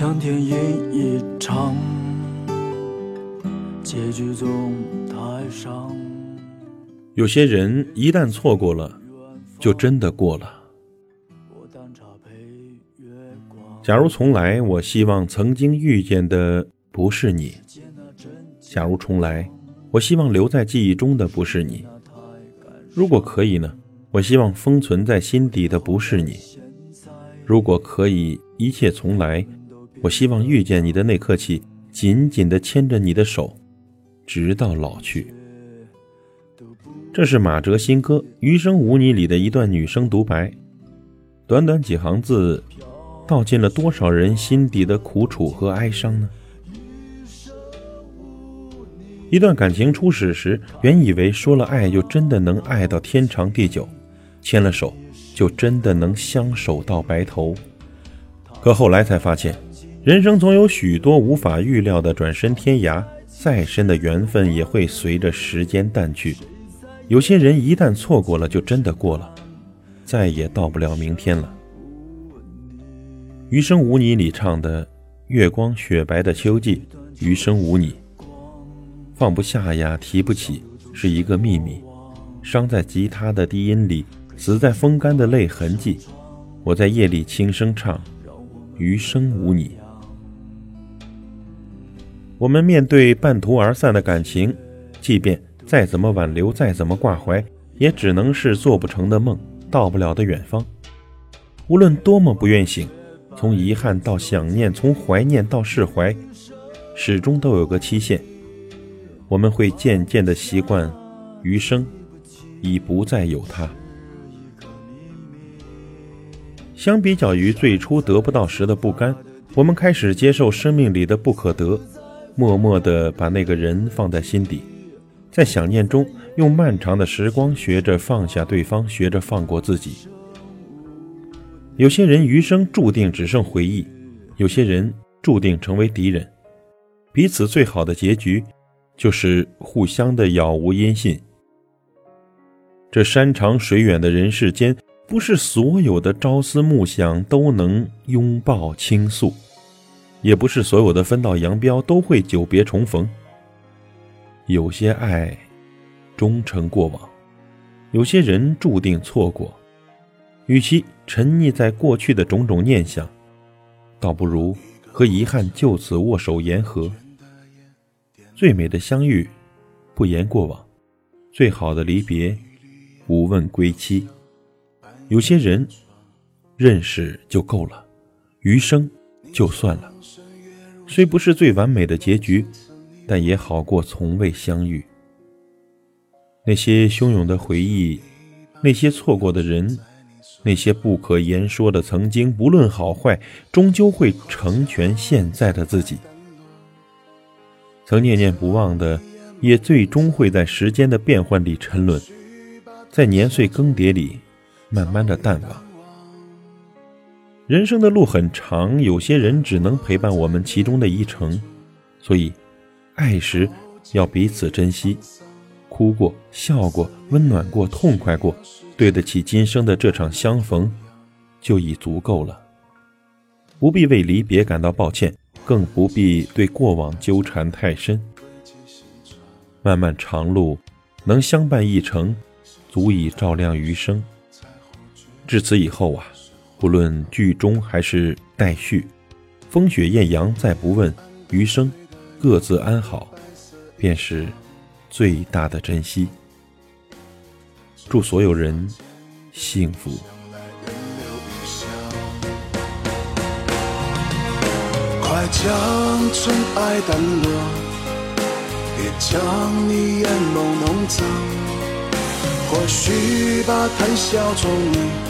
像电影一场，结局总太伤。有些人一旦错过了，就真的过了。假如重来，我希望曾经遇见的不是你；假如重来，我希望留在记忆中的不是你。如果可以呢？我希望封存在心底的不是你。如果可以一切重来，我希望遇见你的那刻起，紧紧地牵着你的手，直到老去。这是马哲新歌《余生无你》里的一段女生独白，短短几行字，道尽了多少人心底的苦楚和哀伤呢？一段感情初始时，原以为说了爱就真的能爱到天长地久，牵了手就真的能相守到白头。可后来才发现，人生总有许多无法预料的转身天涯，再深的缘分也会随着时间淡去。有些人一旦错过了，就真的过了，再也到不了明天了。余生无你里唱的“月光雪白的秋季，余生无你”，放不下呀，提不起，是一个秘密。伤在吉他的低音里，死在风干的泪痕迹。我在夜里轻声唱：“余生无你。”我们面对半途而散的感情，即便。再怎么挽留，再怎么挂怀，也只能是做不成的梦，到不了的远方。无论多么不愿醒，从遗憾到想念，从怀念到释怀，始终都有个期限。我们会渐渐的习惯，余生已不再有他。相比较于最初得不到时的不甘，我们开始接受生命里的不可得，默默的把那个人放在心底。在想念中，用漫长的时光学着放下对方，学着放过自己。有些人余生注定只剩回忆，有些人注定成为敌人。彼此最好的结局，就是互相的杳无音信。这山长水远的人世间，不是所有的朝思暮想都能拥抱倾诉，也不是所有的分道扬镳都会久别重逢。有些爱终成过往，有些人注定错过。与其沉溺在过去的种种念想，倒不如和遗憾就此握手言和。最美的相遇，不言过往；最好的离别，无问归期。有些人认识就够了，余生就算了。虽不是最完美的结局。但也好过从未相遇。那些汹涌的回忆，那些错过的人，那些不可言说的曾经，不论好坏，终究会成全现在的自己。曾念念不忘的，也最终会在时间的变换里沉沦，在年岁更迭里慢慢的淡忘。人生的路很长，有些人只能陪伴我们其中的一程，所以。爱时要彼此珍惜，哭过、笑过、温暖过、痛快过，对得起今生的这场相逢，就已足够了。不必为离别感到抱歉，更不必对过往纠缠太深。漫漫长路，能相伴一程，足以照亮余生。至此以后啊，不论剧中还是待续，风雪艳阳再不问余生。各自安好，便是最大的珍惜。祝所有人幸福。快将尘埃掸落，别将你眼眸弄脏。或许把谈笑中你